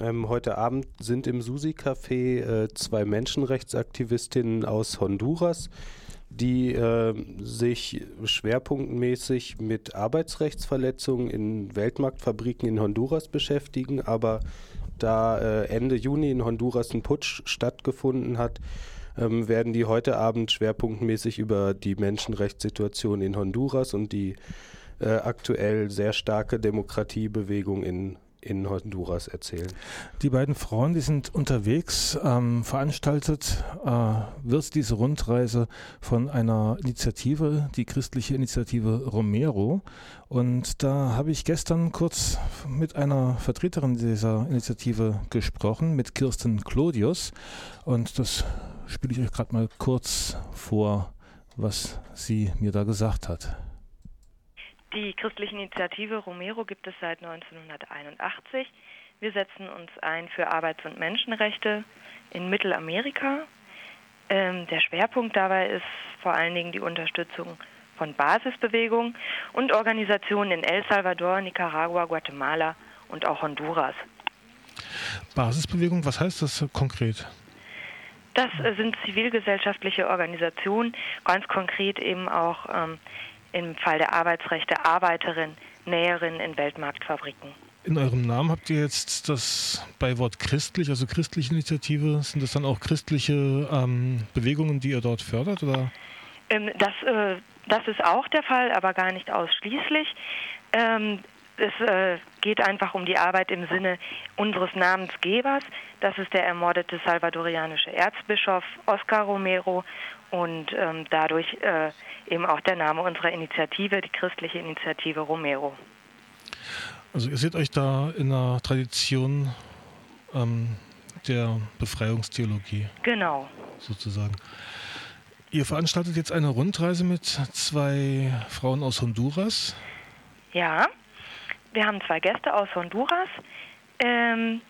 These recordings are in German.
Ähm, heute Abend sind im Susi-Café äh, zwei Menschenrechtsaktivistinnen aus Honduras, die äh, sich schwerpunktmäßig mit Arbeitsrechtsverletzungen in Weltmarktfabriken in Honduras beschäftigen. Aber da äh, Ende Juni in Honduras ein Putsch stattgefunden hat, ähm, werden die heute Abend schwerpunktmäßig über die Menschenrechtssituation in Honduras und die äh, aktuell sehr starke Demokratiebewegung in in Honduras erzählen. Die beiden Frauen, die sind unterwegs. Ähm, veranstaltet äh, wird diese Rundreise von einer Initiative, die christliche Initiative Romero. Und da habe ich gestern kurz mit einer Vertreterin dieser Initiative gesprochen, mit Kirsten Clodius. Und das spiele ich euch gerade mal kurz vor, was sie mir da gesagt hat. Die christliche Initiative Romero gibt es seit 1981. Wir setzen uns ein für Arbeits- und Menschenrechte in Mittelamerika. Ähm, der Schwerpunkt dabei ist vor allen Dingen die Unterstützung von Basisbewegungen und Organisationen in El Salvador, Nicaragua, Guatemala und auch Honduras. Basisbewegung, was heißt das konkret? Das sind zivilgesellschaftliche Organisationen, ganz konkret eben auch ähm, im Fall der Arbeitsrechte Arbeiterin, Näherin in Weltmarktfabriken. In eurem Namen habt ihr jetzt das Beiwort christlich, also christliche Initiative. Sind das dann auch christliche ähm, Bewegungen, die ihr dort fördert? Oder? Ähm, das, äh, das ist auch der Fall, aber gar nicht ausschließlich. Ähm, es äh, geht einfach um die Arbeit im Sinne unseres Namensgebers. Das ist der ermordete salvadorianische Erzbischof Oscar Romero und ähm, dadurch äh, eben auch der Name unserer Initiative, die christliche Initiative Romero. Also ihr seht euch da in einer Tradition ähm, der Befreiungstheologie. Genau. Sozusagen. Ihr veranstaltet jetzt eine Rundreise mit zwei Frauen aus Honduras. Ja, wir haben zwei Gäste aus Honduras ähm,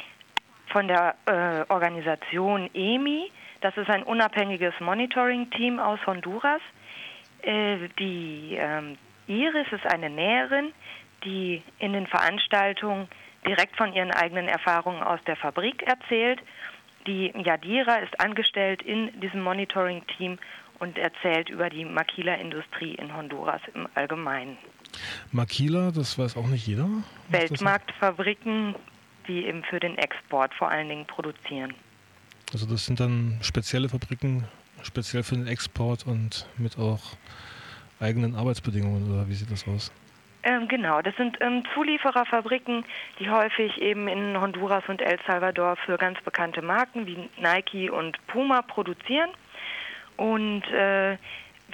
von der äh, Organisation EMI. Das ist ein unabhängiges Monitoring-Team aus Honduras. Äh, die ähm, Iris ist eine Näherin, die in den Veranstaltungen direkt von ihren eigenen Erfahrungen aus der Fabrik erzählt. Die Yadira ist angestellt in diesem Monitoring-Team und erzählt über die Maquila-Industrie in Honduras im Allgemeinen. Maquila, das weiß auch nicht jeder. Weltmarktfabriken, die eben für den Export vor allen Dingen produzieren. Also das sind dann spezielle Fabriken, speziell für den Export und mit auch eigenen Arbeitsbedingungen oder wie sieht das aus? Ähm, genau, das sind ähm, Zuliefererfabriken, die häufig eben in Honduras und El Salvador für ganz bekannte Marken wie Nike und Puma produzieren und äh,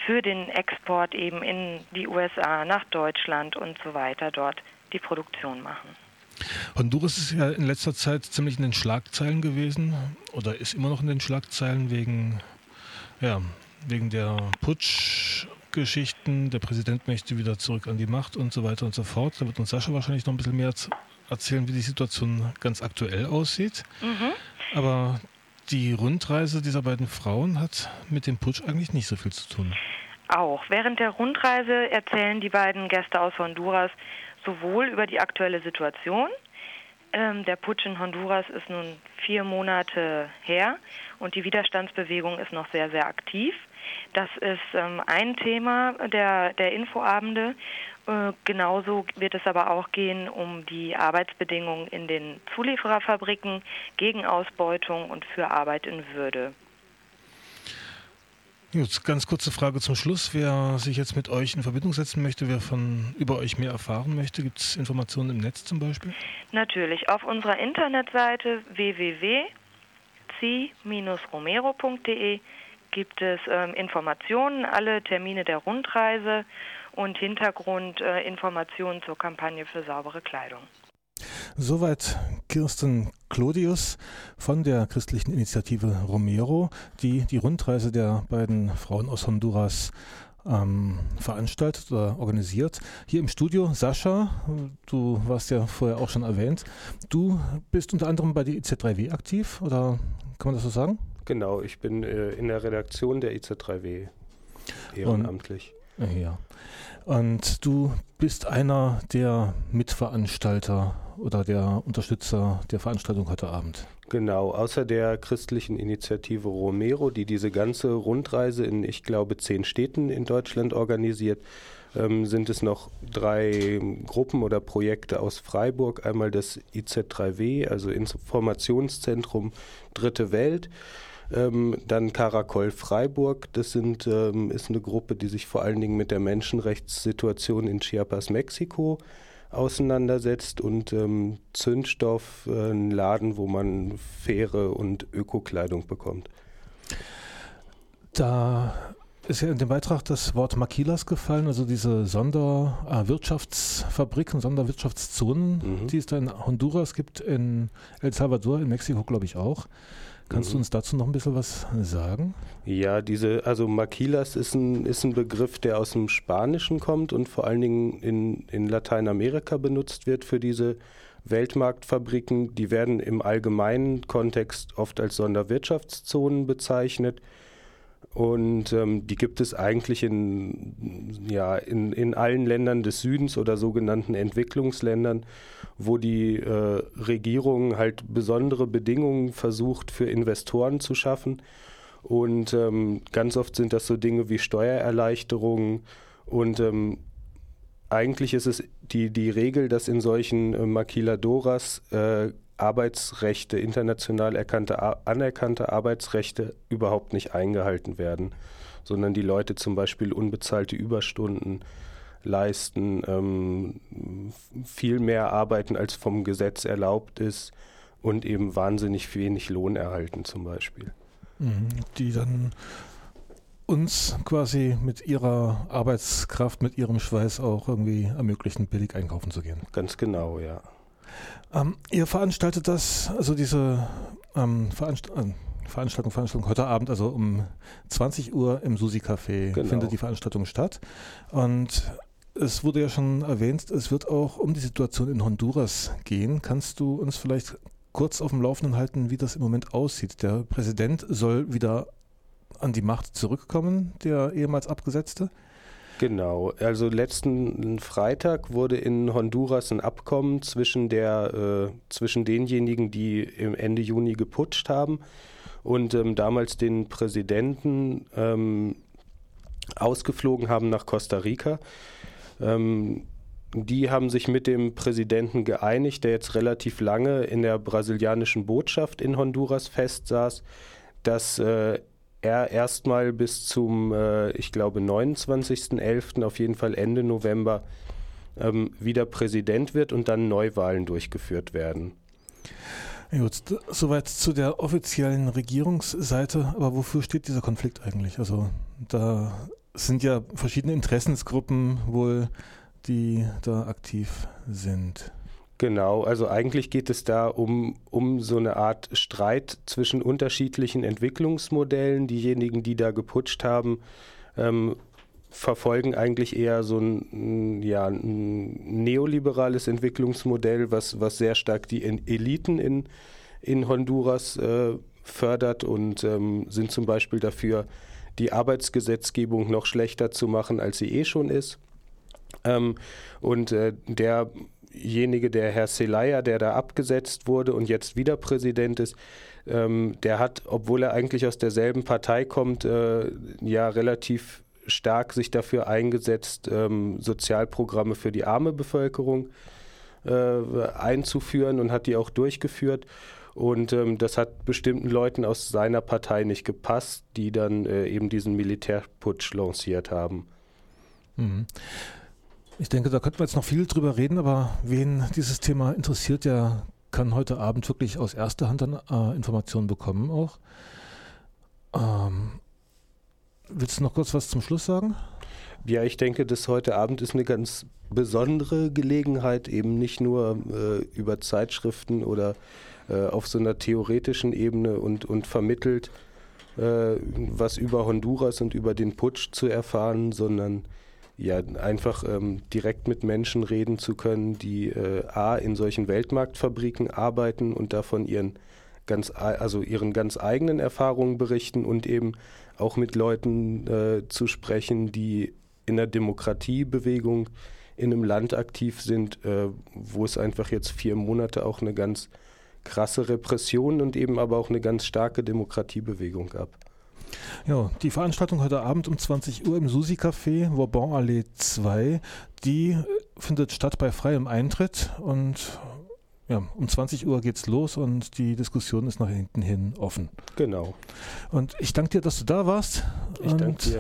für den Export eben in die USA, nach Deutschland und so weiter dort die Produktion machen. Honduras ist ja in letzter Zeit ziemlich in den Schlagzeilen gewesen oder ist immer noch in den Schlagzeilen wegen ja, wegen der Putschgeschichten, der Präsident möchte wieder zurück an die Macht und so weiter und so fort. Da wird uns Sascha wahrscheinlich noch ein bisschen mehr erzählen, wie die Situation ganz aktuell aussieht. Mhm. Aber die Rundreise dieser beiden Frauen hat mit dem Putsch eigentlich nicht so viel zu tun. Auch. Während der Rundreise erzählen die beiden Gäste aus Honduras sowohl über die aktuelle Situation, ähm, der Putsch in Honduras ist nun vier Monate her und die Widerstandsbewegung ist noch sehr, sehr aktiv. Das ist ähm, ein Thema der, der Infoabende. Äh, genauso wird es aber auch gehen um die Arbeitsbedingungen in den Zuliefererfabriken gegen Ausbeutung und für Arbeit in Würde. Gut, ganz kurze Frage zum Schluss. Wer sich jetzt mit euch in Verbindung setzen möchte, wer von über euch mehr erfahren möchte, gibt es Informationen im Netz zum Beispiel? Natürlich. Auf unserer Internetseite www.ci-romero.de gibt es ähm, Informationen, alle Termine der Rundreise und Hintergrundinformationen äh, zur Kampagne für saubere Kleidung. Soweit Kirsten Clodius von der christlichen Initiative Romero, die die Rundreise der beiden Frauen aus Honduras ähm, veranstaltet oder organisiert. Hier im Studio Sascha, du warst ja vorher auch schon erwähnt. Du bist unter anderem bei der IZ3W aktiv oder kann man das so sagen? Genau, ich bin äh, in der Redaktion der IZ3W ehrenamtlich. Und, ja. Und du bist einer der Mitveranstalter oder der Unterstützer der Veranstaltung heute Abend. Genau, außer der christlichen Initiative Romero, die diese ganze Rundreise in, ich glaube, zehn Städten in Deutschland organisiert, ähm, sind es noch drei Gruppen oder Projekte aus Freiburg. Einmal das IZ3W, also Informationszentrum Dritte Welt. Ähm, dann Karakol Freiburg, das sind, ähm, ist eine Gruppe, die sich vor allen Dingen mit der Menschenrechtssituation in Chiapas, Mexiko auseinandersetzt und ähm, Zündstoff, äh, ein Laden, wo man faire und Ökokleidung bekommt. Da ist ja in dem Beitrag das Wort Maquilas gefallen, also diese Sonderwirtschaftsfabriken, Sonderwirtschaftszonen, mhm. die es da in Honduras gibt, in El Salvador, in Mexiko glaube ich auch. Kannst mhm. du uns dazu noch ein bisschen was sagen? Ja, diese, also Maquilas ist ein, ist ein Begriff, der aus dem Spanischen kommt und vor allen Dingen in, in Lateinamerika benutzt wird für diese Weltmarktfabriken. Die werden im allgemeinen Kontext oft als Sonderwirtschaftszonen bezeichnet. Und ähm, die gibt es eigentlich in, ja, in, in allen Ländern des Südens oder sogenannten Entwicklungsländern, wo die äh, Regierung halt besondere Bedingungen versucht für Investoren zu schaffen. Und ähm, ganz oft sind das so Dinge wie Steuererleichterungen. Und ähm, eigentlich ist es die, die Regel, dass in solchen äh, Maquiladoras äh, Arbeitsrechte, international erkannte, anerkannte Arbeitsrechte überhaupt nicht eingehalten werden, sondern die Leute zum Beispiel unbezahlte Überstunden leisten, ähm, viel mehr arbeiten, als vom Gesetz erlaubt ist und eben wahnsinnig wenig Lohn erhalten zum Beispiel. Mhm, die dann uns quasi mit ihrer Arbeitskraft, mit ihrem Schweiß auch irgendwie ermöglichen, billig einkaufen zu gehen. Ganz genau, ja. Ähm, ihr veranstaltet das, also diese ähm, Veranst äh, Veranstaltung, Veranstaltung heute Abend, also um 20 Uhr im Susi Café genau. findet die Veranstaltung statt. Und es wurde ja schon erwähnt, es wird auch um die Situation in Honduras gehen. Kannst du uns vielleicht kurz auf dem Laufenden halten, wie das im Moment aussieht? Der Präsident soll wieder an die Macht zurückkommen, der ehemals Abgesetzte? Genau, also letzten Freitag wurde in Honduras ein Abkommen zwischen, der, äh, zwischen denjenigen, die im Ende Juni geputscht haben und ähm, damals den Präsidenten ähm, ausgeflogen haben nach Costa Rica. Ähm, die haben sich mit dem Präsidenten geeinigt, der jetzt relativ lange in der brasilianischen Botschaft in Honduras festsaß, dass äh, er erstmal bis zum, äh, ich glaube, 29.11., auf jeden Fall Ende November, ähm, wieder Präsident wird und dann Neuwahlen durchgeführt werden. Gut, soweit zu der offiziellen Regierungsseite. Aber wofür steht dieser Konflikt eigentlich? Also da sind ja verschiedene Interessensgruppen wohl, die da aktiv sind. Genau, also eigentlich geht es da um, um so eine Art Streit zwischen unterschiedlichen Entwicklungsmodellen. Diejenigen, die da geputscht haben, ähm, verfolgen eigentlich eher so ein, ja, ein neoliberales Entwicklungsmodell, was, was sehr stark die Eliten in, in Honduras äh, fördert und ähm, sind zum Beispiel dafür, die Arbeitsgesetzgebung noch schlechter zu machen, als sie eh schon ist. Ähm, und äh, der derjenige, der Herr Zelaya, der da abgesetzt wurde und jetzt wieder Präsident ist, ähm, der hat, obwohl er eigentlich aus derselben Partei kommt, äh, ja relativ stark sich dafür eingesetzt, ähm, Sozialprogramme für die arme Bevölkerung äh, einzuführen und hat die auch durchgeführt. Und ähm, das hat bestimmten Leuten aus seiner Partei nicht gepasst, die dann äh, eben diesen Militärputsch lanciert haben. Mhm. Ich denke, da könnten wir jetzt noch viel drüber reden, aber wen dieses Thema interessiert, der kann heute Abend wirklich aus erster Hand dann äh, Informationen bekommen auch. Ähm, willst du noch kurz was zum Schluss sagen? Ja, ich denke, dass heute Abend ist eine ganz besondere Gelegenheit, eben nicht nur äh, über Zeitschriften oder äh, auf so einer theoretischen Ebene und, und vermittelt äh, was über Honduras und über den Putsch zu erfahren, sondern ja, einfach ähm, direkt mit Menschen reden zu können, die äh, A in solchen Weltmarktfabriken arbeiten und davon ihren ganz also ihren ganz eigenen Erfahrungen berichten und eben auch mit Leuten äh, zu sprechen, die in der Demokratiebewegung in einem Land aktiv sind, äh, wo es einfach jetzt vier Monate auch eine ganz krasse Repression und eben aber auch eine ganz starke Demokratiebewegung gab. Ja, die Veranstaltung heute Abend um 20 Uhr im Susi Café, Vauban Allee 2, die findet statt bei freiem Eintritt und ja, um 20 Uhr geht's los und die Diskussion ist nach hinten hin offen. Genau. Und ich danke dir, dass du da warst. Ich danke dir.